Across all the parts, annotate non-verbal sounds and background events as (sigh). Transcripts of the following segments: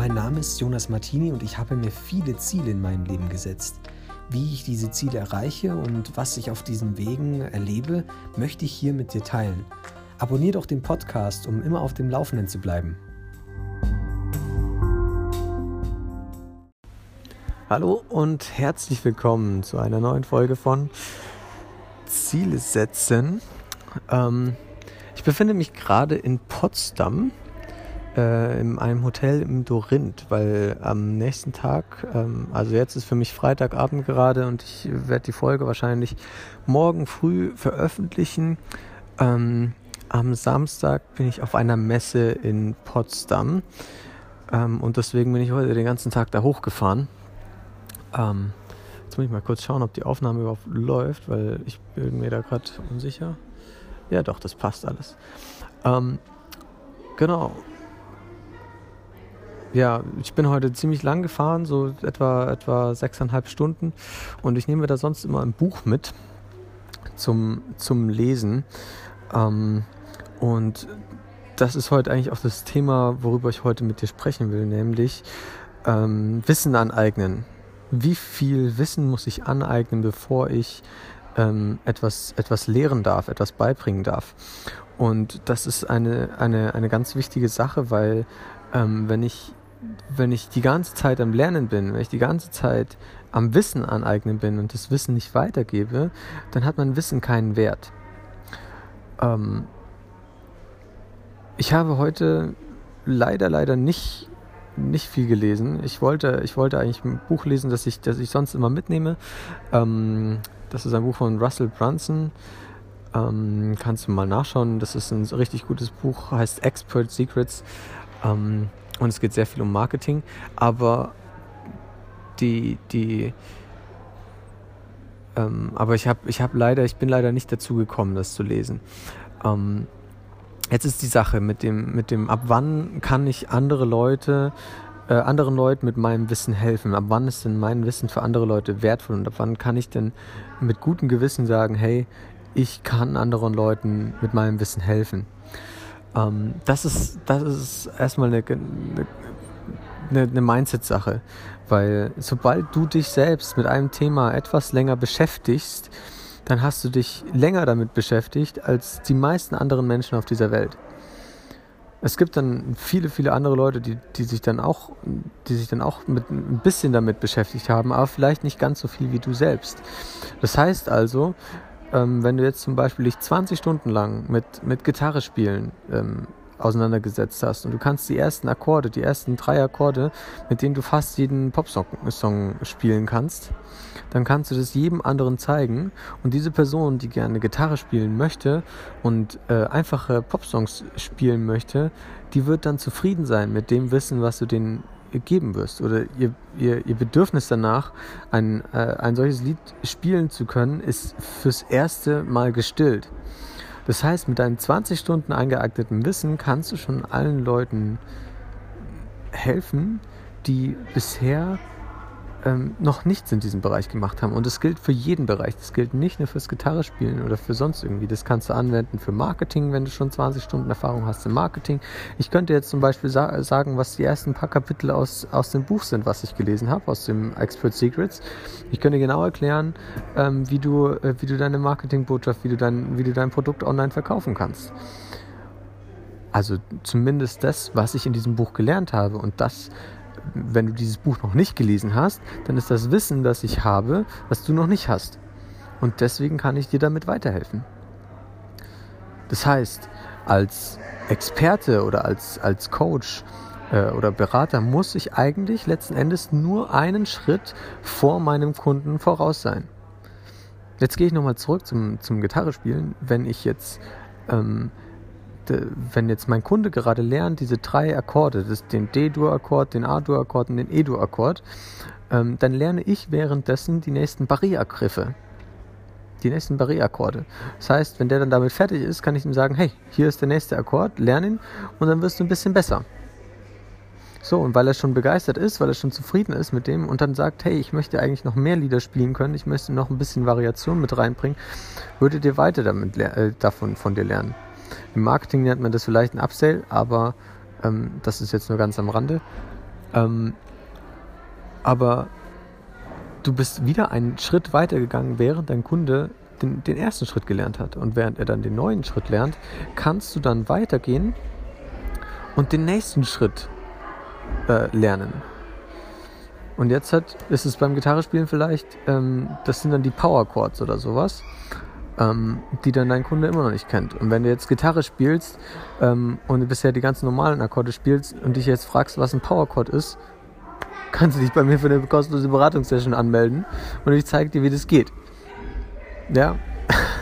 Mein Name ist Jonas Martini und ich habe mir viele Ziele in meinem Leben gesetzt. Wie ich diese Ziele erreiche und was ich auf diesen Wegen erlebe, möchte ich hier mit dir teilen. Abonnier doch den Podcast, um immer auf dem Laufenden zu bleiben. Hallo und herzlich willkommen zu einer neuen Folge von Ziele setzen. Ähm, ich befinde mich gerade in Potsdam äh, in einem Hotel im Dorinth, weil am nächsten Tag, ähm, also jetzt ist für mich Freitagabend gerade und ich werde die Folge wahrscheinlich morgen früh veröffentlichen. Ähm, am Samstag bin ich auf einer Messe in Potsdam ähm, und deswegen bin ich heute den ganzen Tag da hochgefahren. Ähm, jetzt muss ich mal kurz schauen, ob die Aufnahme überhaupt läuft, weil ich bin mir da gerade unsicher. Ja, doch, das passt alles. Ähm, genau, ja, ich bin heute ziemlich lang gefahren, so etwa, etwa sechseinhalb Stunden. Und ich nehme da sonst immer ein Buch mit zum, zum Lesen. Ähm, und das ist heute eigentlich auch das Thema, worüber ich heute mit dir sprechen will, nämlich ähm, Wissen aneignen. Wie viel Wissen muss ich aneignen, bevor ich ähm, etwas, etwas lehren darf, etwas beibringen darf? Und das ist eine, eine, eine ganz wichtige Sache, weil ähm, wenn ich wenn ich die ganze Zeit am Lernen bin, wenn ich die ganze Zeit am Wissen aneignen bin und das Wissen nicht weitergebe, dann hat mein Wissen keinen Wert. Ähm ich habe heute leider, leider nicht, nicht viel gelesen. Ich wollte, ich wollte eigentlich ein Buch lesen, das ich, das ich sonst immer mitnehme. Ähm das ist ein Buch von Russell Brunson. Ähm, kannst du mal nachschauen. Das ist ein richtig gutes Buch, heißt Expert Secrets. Ähm, und es geht sehr viel um Marketing, aber die, die, ähm, aber ich habe ich hab leider, ich bin leider nicht dazu gekommen, das zu lesen. Ähm, jetzt ist die Sache mit dem, mit dem, ab wann kann ich andere Leute, äh, anderen Leuten mit meinem Wissen helfen? Ab wann ist denn mein Wissen für andere Leute wertvoll? Und ab wann kann ich denn mit gutem Gewissen sagen, hey, ich kann anderen Leuten mit meinem Wissen helfen? Ähm, das, ist, das ist erstmal eine, eine, eine Mindset-Sache, weil sobald du dich selbst mit einem Thema etwas länger beschäftigst, dann hast du dich länger damit beschäftigt als die meisten anderen Menschen auf dieser Welt. Es gibt dann viele, viele andere Leute, die, die sich dann auch, die sich dann auch mit ein bisschen damit beschäftigt haben, aber vielleicht nicht ganz so viel wie du selbst. Das heißt also, ähm, wenn du jetzt zum Beispiel dich 20 Stunden lang mit, mit Gitarre spielen ähm, auseinandergesetzt hast und du kannst die ersten Akkorde, die ersten drei Akkorde, mit denen du fast jeden Popsong Song spielen kannst, dann kannst du das jedem anderen zeigen und diese Person, die gerne Gitarre spielen möchte und äh, einfache Popsongs spielen möchte, die wird dann zufrieden sein mit dem Wissen, was du denen geben wirst oder ihr, ihr, ihr Bedürfnis danach, ein, äh, ein solches Lied spielen zu können, ist fürs erste Mal gestillt. Das heißt, mit deinem 20 Stunden eingeeigneten Wissen kannst du schon allen Leuten helfen, die bisher ähm, noch nichts in diesem Bereich gemacht haben. Und das gilt für jeden Bereich. Das gilt nicht nur fürs Gitarrespielen oder für sonst irgendwie. Das kannst du anwenden für Marketing, wenn du schon 20 Stunden Erfahrung hast im Marketing. Ich könnte jetzt zum Beispiel sa sagen, was die ersten paar Kapitel aus, aus dem Buch sind, was ich gelesen habe, aus dem Expert Secrets. Ich könnte genau erklären, ähm, wie, du, äh, wie du deine Marketingbotschaft, wie dein, wie du dein Produkt online verkaufen kannst. Also zumindest das, was ich in diesem Buch gelernt habe und das wenn du dieses Buch noch nicht gelesen hast, dann ist das Wissen, das ich habe, was du noch nicht hast. Und deswegen kann ich dir damit weiterhelfen. Das heißt, als Experte oder als, als Coach äh, oder Berater muss ich eigentlich letzten Endes nur einen Schritt vor meinem Kunden voraus sein. Jetzt gehe ich nochmal zurück zum, zum Gitarrespielen. Wenn ich jetzt ähm, wenn jetzt mein Kunde gerade lernt, diese drei Akkorde, das, den D-Dur-Akkord, den A-Dur-Akkord und den E-Dur-Akkord, ähm, dann lerne ich währenddessen die nächsten Barré-Griffe. Die nächsten Barré-Akkorde. Das heißt, wenn der dann damit fertig ist, kann ich ihm sagen, hey, hier ist der nächste Akkord, lern ihn und dann wirst du ein bisschen besser. So, und weil er schon begeistert ist, weil er schon zufrieden ist mit dem und dann sagt, hey, ich möchte eigentlich noch mehr Lieder spielen können, ich möchte noch ein bisschen Variation mit reinbringen, würdet ihr weiter damit, äh, davon von dir lernen. Im Marketing nennt man das vielleicht ein Upsell, aber ähm, das ist jetzt nur ganz am Rande. Ähm, aber du bist wieder einen Schritt weiter gegangen, während dein Kunde den, den ersten Schritt gelernt hat. Und während er dann den neuen Schritt lernt, kannst du dann weitergehen und den nächsten Schritt äh, lernen. Und jetzt hat, ist es beim Gitarrespielen vielleicht, ähm, das sind dann die Power Chords oder sowas, ähm, die dann dein Kunde immer noch nicht kennt. Und wenn du jetzt Gitarre spielst ähm, und bisher die ganzen normalen Akkorde spielst und dich jetzt fragst, was ein Power Chord ist, kannst du dich bei mir für eine kostenlose Beratungssession anmelden und ich zeige dir, wie das geht. Ja,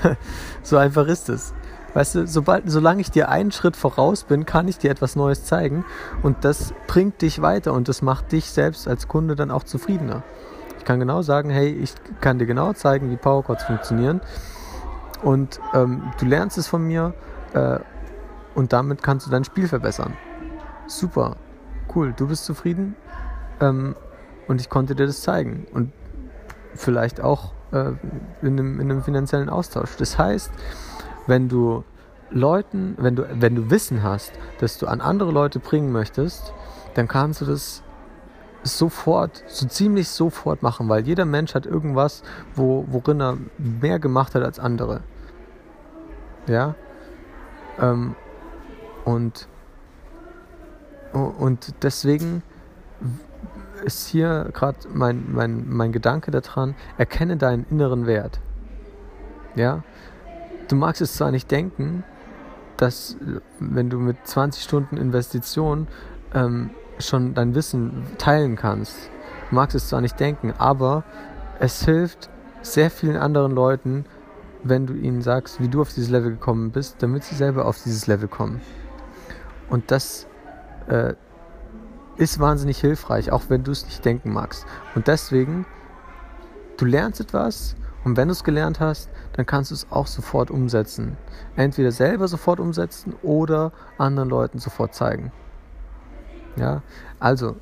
(laughs) so einfach ist es. Weißt du, sobald, solange ich dir einen Schritt voraus bin, kann ich dir etwas Neues zeigen und das bringt dich weiter und das macht dich selbst als Kunde dann auch zufriedener. Ich kann genau sagen, hey, ich kann dir genau zeigen, wie Powerchords funktionieren und ähm, du lernst es von mir äh, und damit kannst du dein Spiel verbessern. Super, cool, du bist zufrieden ähm, und ich konnte dir das zeigen und vielleicht auch äh, in, einem, in einem finanziellen Austausch. Das heißt, wenn du Leuten, wenn du, wenn du Wissen hast, das du an andere Leute bringen möchtest, dann kannst du das sofort, so ziemlich sofort machen, weil jeder Mensch hat irgendwas, wo, worin er mehr gemacht hat als andere. Ja? Ähm, und, und deswegen ist hier gerade mein, mein, mein Gedanke daran, erkenne deinen inneren Wert. Ja? Du magst es zwar nicht denken, dass wenn du mit 20 Stunden Investition ähm, schon dein Wissen teilen kannst, du magst es zwar nicht denken, aber es hilft sehr vielen anderen Leuten, wenn du ihnen sagst, wie du auf dieses Level gekommen bist, damit sie selber auf dieses Level kommen. Und das äh, ist wahnsinnig hilfreich, auch wenn du es nicht denken magst. Und deswegen, du lernst etwas und wenn du es gelernt hast, dann kannst du es auch sofort umsetzen. Entweder selber sofort umsetzen oder anderen Leuten sofort zeigen. Ja, also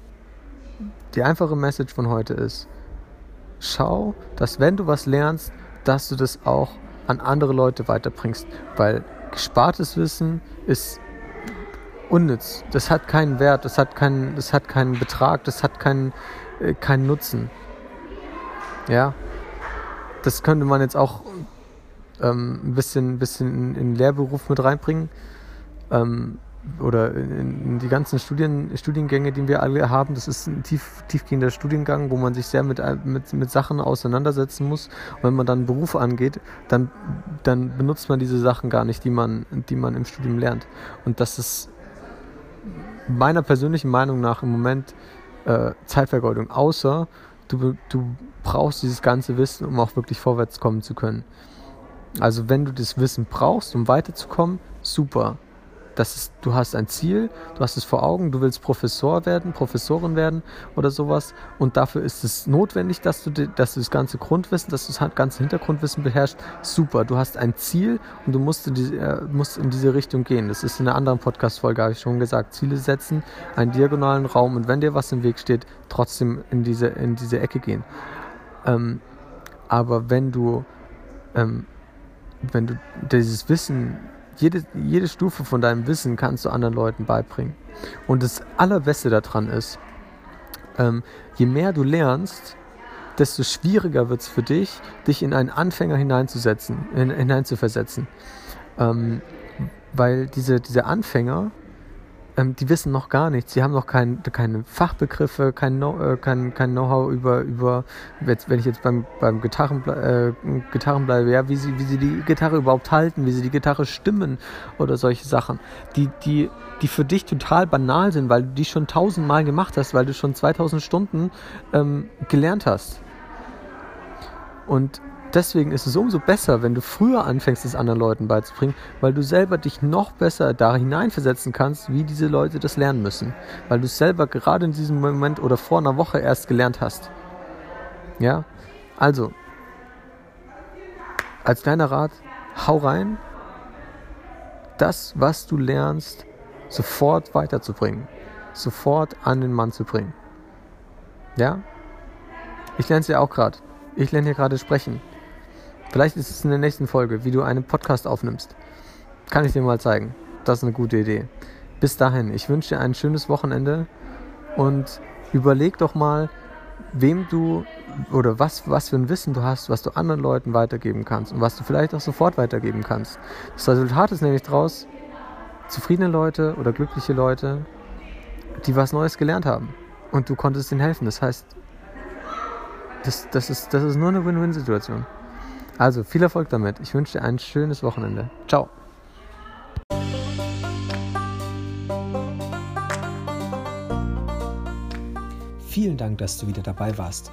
die einfache Message von heute ist, schau, dass wenn du was lernst, dass du das auch an andere Leute weiterbringst, weil gespartes Wissen ist unnütz. Das hat keinen Wert, das hat keinen, das hat keinen Betrag, das hat keinen, äh, keinen Nutzen. Ja, das könnte man jetzt auch ähm, ein bisschen, bisschen in, den Lehrberuf mit reinbringen. Ähm, oder in, die ganzen Studien, Studiengänge, die wir alle haben, das ist ein tief, tiefgehender Studiengang, wo man sich sehr mit, mit, mit Sachen auseinandersetzen muss. Und wenn man dann einen Beruf angeht, dann, dann benutzt man diese Sachen gar nicht, die man, die man im Studium lernt. Und das ist meiner persönlichen Meinung nach im Moment äh, Zeitvergeudung, außer du, du brauchst dieses ganze Wissen, um auch wirklich vorwärts kommen zu können. Also wenn du das Wissen brauchst, um weiterzukommen, super das ist, du hast ein Ziel, du hast es vor Augen, du willst Professor werden, Professorin werden oder sowas und dafür ist es notwendig, dass du, dass du das ganze Grundwissen, dass du das ganze Hintergrundwissen beherrschst. Super, du hast ein Ziel und du musst in, diese, äh, musst in diese Richtung gehen. Das ist in einer anderen Podcast-Folge, habe ich schon gesagt. Ziele setzen, einen diagonalen Raum und wenn dir was im Weg steht, trotzdem in diese, in diese Ecke gehen. Ähm, aber wenn du, ähm, wenn du dieses Wissen jede, jede Stufe von deinem Wissen kannst du anderen Leuten beibringen. Und das Allerbeste daran ist, ähm, je mehr du lernst, desto schwieriger wird es für dich, dich in einen Anfänger hineinzusetzen, in, hineinzuversetzen. Ähm, weil diese, diese Anfänger, ähm, die wissen noch gar nichts. Sie haben noch kein, keine Fachbegriffe, kein, Know, äh, kein, kein Know-how über, über jetzt, wenn ich jetzt beim, beim Gitarren, äh, Gitarren bleibe, ja, wie sie, wie sie die Gitarre überhaupt halten, wie sie die Gitarre stimmen oder solche Sachen, die, die, die für dich total banal sind, weil du die schon tausendmal gemacht hast, weil du schon 2000 Stunden ähm, gelernt hast. Und deswegen ist es umso besser, wenn du früher anfängst, es anderen Leuten beizubringen, weil du selber dich noch besser da hineinversetzen kannst, wie diese Leute das lernen müssen. Weil du es selber gerade in diesem Moment oder vor einer Woche erst gelernt hast. Ja? Also, als kleiner Rat, hau rein, das, was du lernst, sofort weiterzubringen. Sofort an den Mann zu bringen. Ja? Ich lerne es ja auch gerade. Ich lerne hier gerade sprechen. Vielleicht ist es in der nächsten Folge, wie du einen Podcast aufnimmst. Kann ich dir mal zeigen. Das ist eine gute Idee. Bis dahin, ich wünsche dir ein schönes Wochenende und überleg doch mal, wem du oder was, was für ein Wissen du hast, was du anderen Leuten weitergeben kannst und was du vielleicht auch sofort weitergeben kannst. Das Resultat ist nämlich daraus, zufriedene Leute oder glückliche Leute, die was Neues gelernt haben und du konntest ihnen helfen. Das heißt, das, das, ist, das ist nur eine Win-Win-Situation. Also viel Erfolg damit. Ich wünsche dir ein schönes Wochenende. Ciao. Vielen Dank, dass du wieder dabei warst.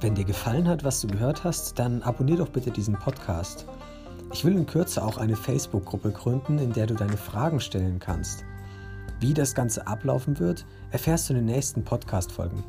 Wenn dir gefallen hat, was du gehört hast, dann abonnier doch bitte diesen Podcast. Ich will in Kürze auch eine Facebook-Gruppe gründen, in der du deine Fragen stellen kannst. Wie das Ganze ablaufen wird, erfährst du in den nächsten Podcast-Folgen.